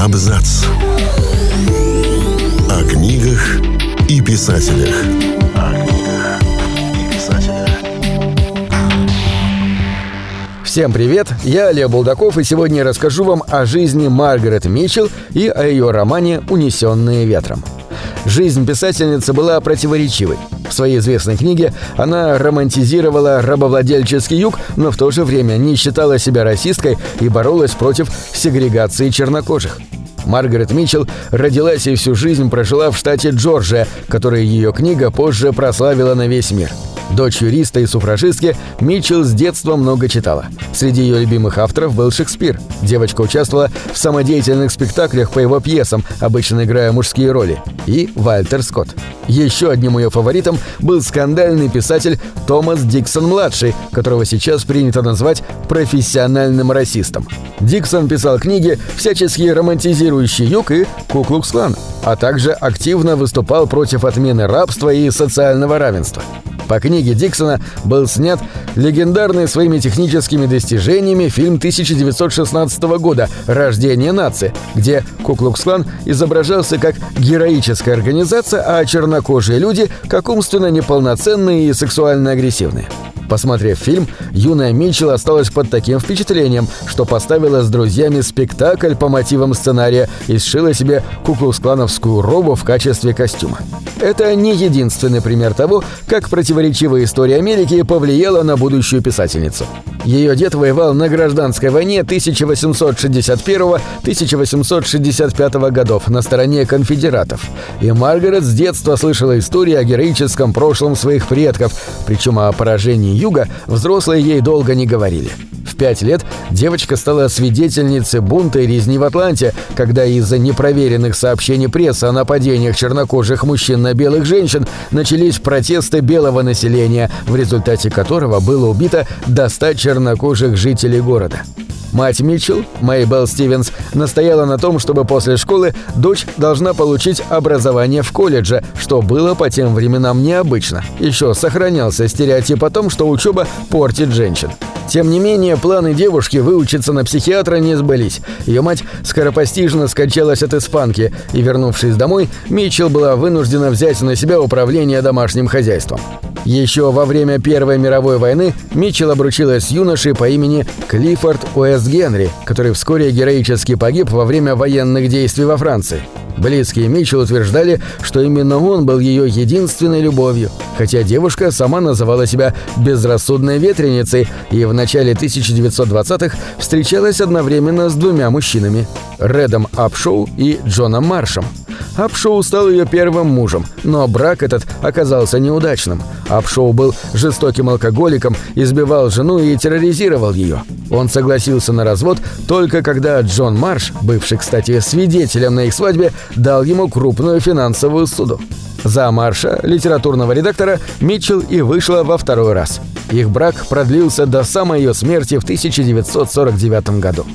Абзац. О книгах и писателях. О книгах и писателях. Всем привет, я Олег Булдаков, и сегодня я расскажу вам о жизни Маргарет Митчелл и о ее романе «Унесенные ветром». Жизнь писательницы была противоречивой. В своей известной книге она романтизировала рабовладельческий юг, но в то же время не считала себя расисткой и боролась против сегрегации чернокожих. Маргарет Митчелл родилась и всю жизнь прожила в штате Джорджия, который ее книга позже прославила на весь мир. Дочь юриста и суфражистки, Митчелл с детства много читала. Среди ее любимых авторов был Шекспир. Девочка участвовала в самодеятельных спектаклях по его пьесам, обычно играя мужские роли, и Вальтер Скотт. Еще одним ее фаворитом был скандальный писатель Томас Диксон-младший, которого сейчас принято назвать профессиональным расистом. Диксон писал книги, всячески романтизирующие юг и Куклукс-клан, а также активно выступал против отмены рабства и социального равенства. По книге Диксона был снят легендарный своими техническими достижениями фильм 1916 года «Рождение нации», где Куклукс-клан изображался как героическая организация, а чернокожие люди – как умственно неполноценные и сексуально агрессивные. Посмотрев фильм, юная Митчелл осталась под таким впечатлением, что поставила с друзьями спектакль по мотивам сценария и сшила себе куклукс-клановскую робу в качестве костюма. Это не единственный пример того, как противоречивая история Америки повлияла на будущую писательницу. Ее дед воевал на гражданской войне 1861-1865 годов на стороне конфедератов. И Маргарет с детства слышала истории о героическом прошлом своих предков, причем о поражении Юга взрослые ей долго не говорили. В пять лет девочка стала свидетельницей бунта и резни в Атланте, когда из-за непроверенных сообщений прессы о нападениях чернокожих мужчин на белых женщин начались протесты белого населения, в результате которого было убито до 100 чернокожих жителей города. Мать Митчелл, Мэйбелл Стивенс, настояла на том, чтобы после школы дочь должна получить образование в колледже, что было по тем временам необычно. Еще сохранялся стереотип о том, что учеба портит женщин. Тем не менее, планы девушки выучиться на психиатра не сбылись. Ее мать скоропостижно скончалась от испанки, и, вернувшись домой, Митчелл была вынуждена взять на себя управление домашним хозяйством. Еще во время Первой мировой войны Митчелл обручилась юношей по имени Клиффорд Уэст Генри, который вскоре героически погиб во время военных действий во Франции. Близкие Митчелл утверждали, что именно он был ее единственной любовью, хотя девушка сама называла себя безрассудной ветреницей и в начале 1920-х встречалась одновременно с двумя мужчинами – Редом Апшоу и Джоном Маршем. Апшоу стал ее первым мужем, но брак этот оказался неудачным. Апшоу был жестоким алкоголиком, избивал жену и терроризировал ее. Он согласился на развод только когда Джон Марш, бывший, кстати, свидетелем на их свадьбе, дал ему крупную финансовую суду. За Марша, литературного редактора, Митчелл и вышла во второй раз. Их брак продлился до самой ее смерти в 1949 году.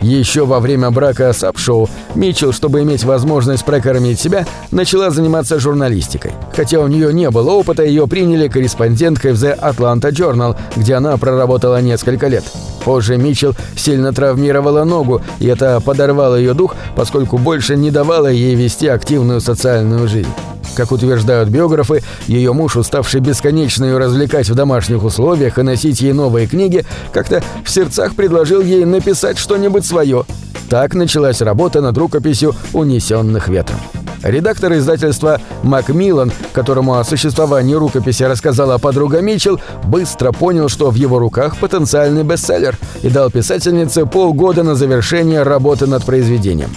Еще во время брака с Апшоу Митчелл, чтобы иметь возможность прокормить себя, начала заниматься журналистикой. Хотя у нее не было опыта, ее приняли корреспонденткой в The Atlanta Journal, где она проработала несколько лет. Позже Митчелл сильно травмировала ногу, и это подорвало ее дух, поскольку больше не давало ей вести активную социальную жизнь. Как утверждают биографы, ее муж, уставший бесконечно ее развлекать в домашних условиях и носить ей новые книги, как-то в сердцах предложил ей написать что-нибудь свое. Так началась работа над рукописью «Унесенных ветром». Редактор издательства Макмиллан, которому о существовании рукописи рассказала подруга Митчелл, быстро понял, что в его руках потенциальный бестселлер и дал писательнице полгода на завершение работы над произведением.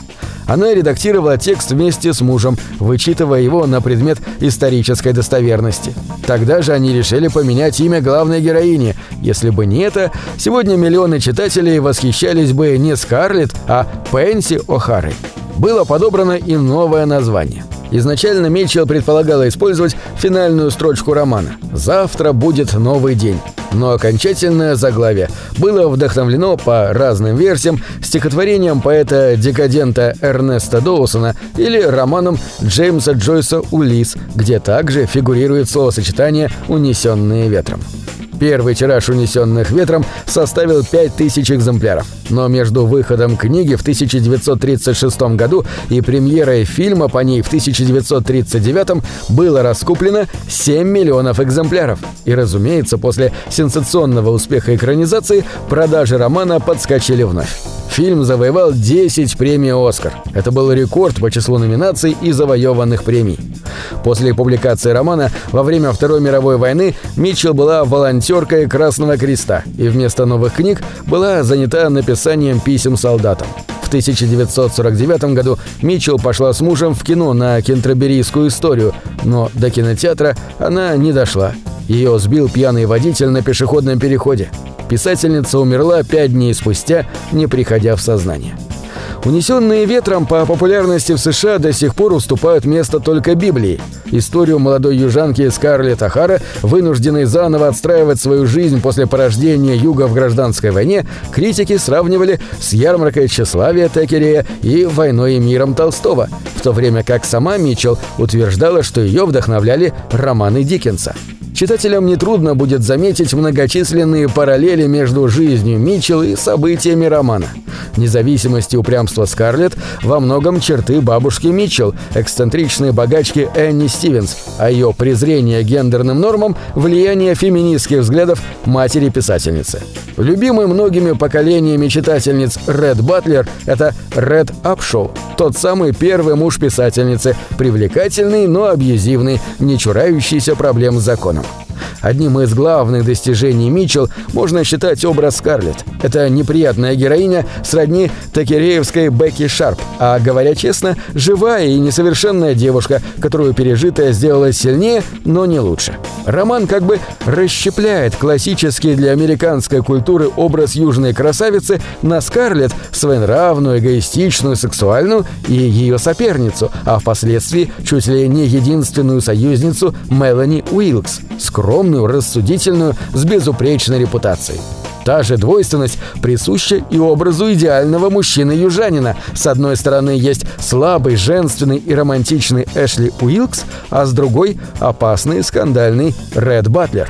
Она редактировала текст вместе с мужем, вычитывая его на предмет исторической достоверности. Тогда же они решили поменять имя главной героини. Если бы не это, сегодня миллионы читателей восхищались бы не Скарлетт, а Пенси О'Харой. Было подобрано и новое название. Изначально Митчелл предполагала использовать финальную строчку романа «Завтра будет новый день», но окончательное заглавие было вдохновлено по разным версиям стихотворением поэта-декадента Эрнеста Доусона или романом Джеймса Джойса «Улис», где также фигурирует словосочетание «унесенные ветром». Первый тираж «Унесенных ветром» составил 5000 экземпляров. Но между выходом книги в 1936 году и премьерой фильма по ней в 1939 было раскуплено 7 миллионов экземпляров. И, разумеется, после сенсационного успеха экранизации продажи романа подскочили вновь. Фильм завоевал 10 премий «Оскар». Это был рекорд по числу номинаций и завоеванных премий. После публикации романа во время Второй мировой войны Митчелл была волонтеркой Красного Креста и вместо новых книг была занята написанием писем солдатам. В 1949 году Митчелл пошла с мужем в кино на кентерберийскую историю, но до кинотеатра она не дошла. Ее сбил пьяный водитель на пешеходном переходе. Писательница умерла пять дней спустя, не приходя в сознание. Унесенные ветром по популярности в США до сих пор уступают место только Библии. Историю молодой южанки Скарлетт Ахара, вынужденной заново отстраивать свою жизнь после порождения Юга в гражданской войне, критики сравнивали с ярмаркой тщеславия Текерея и войной и миром Толстого, в то время как сама Митчелл утверждала, что ее вдохновляли романы Диккенса. Читателям нетрудно будет заметить многочисленные параллели между жизнью Митчелл и событиями романа. Независимость и упрямство Скарлетт во многом черты бабушки Митчелл, эксцентричной богачки Энни Стивенс, а ее презрение гендерным нормам – влияние феминистских взглядов матери-писательницы. Любимый многими поколениями читательниц Ред Батлер – это Ред Апшоу, тот самый первый муж писательницы, привлекательный, но абьюзивный, не чурающийся проблем с законом. Thank you. Одним из главных достижений Митчелл можно считать образ Скарлетт. Это неприятная героиня сродни такереевской Бекки Шарп, а, говоря честно, живая и несовершенная девушка, которую пережитое сделала сильнее, но не лучше. Роман как бы расщепляет классический для американской культуры образ южной красавицы на Скарлетт, своенравную, эгоистичную, сексуальную и ее соперницу, а впоследствии чуть ли не единственную союзницу Мелани Уилкс, скромную, рассудительную, с безупречной репутацией. Та же двойственность присуща и образу идеального мужчины-южанина. С одной стороны есть слабый, женственный и романтичный Эшли Уилкс, а с другой – опасный, скандальный Ред Батлер.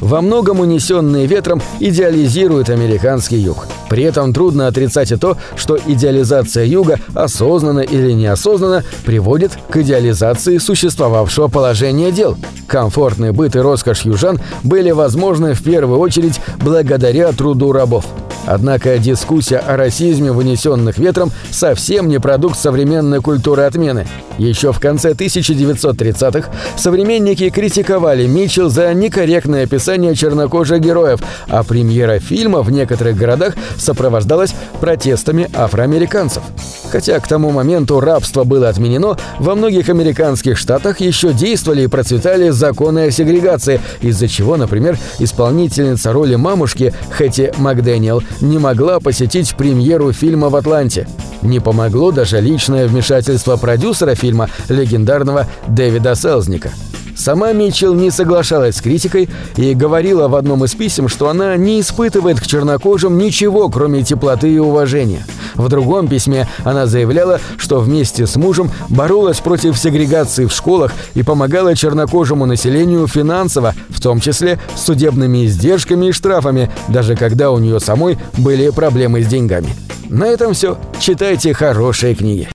Во многом унесенные ветром идеализируют американский юг. При этом трудно отрицать и то, что идеализация юга, осознанно или неосознанно, приводит к идеализации существовавшего положения дел. Комфортный быт и роскошь южан были возможны в первую очередь благодаря труду рабов. Однако дискуссия о расизме, вынесенных ветром, совсем не продукт современной культуры отмены. Еще в конце 1930-х современники критиковали Митчелл за некорректное описание чернокожих героев, а премьера фильма в некоторых городах сопровождалась протестами афроамериканцев. Хотя к тому моменту рабство было отменено, во многих американских штатах еще действовали и процветали законы о сегрегации, из-за чего, например, исполнительница роли мамушки Хэти Макдэниел не могла посетить премьеру фильма в Атланте. Не помогло даже личное вмешательство продюсера фильма, легендарного Дэвида Селзника. Сама Митчелл не соглашалась с критикой и говорила в одном из писем, что она не испытывает к чернокожим ничего, кроме теплоты и уважения. В другом письме она заявляла, что вместе с мужем боролась против сегрегации в школах и помогала чернокожему населению финансово, в том числе судебными издержками и штрафами, даже когда у нее самой были проблемы с деньгами. На этом все. Читайте хорошие книги.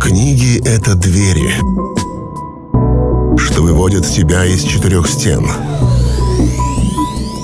Книги — это двери, что выводят тебя из четырех стен.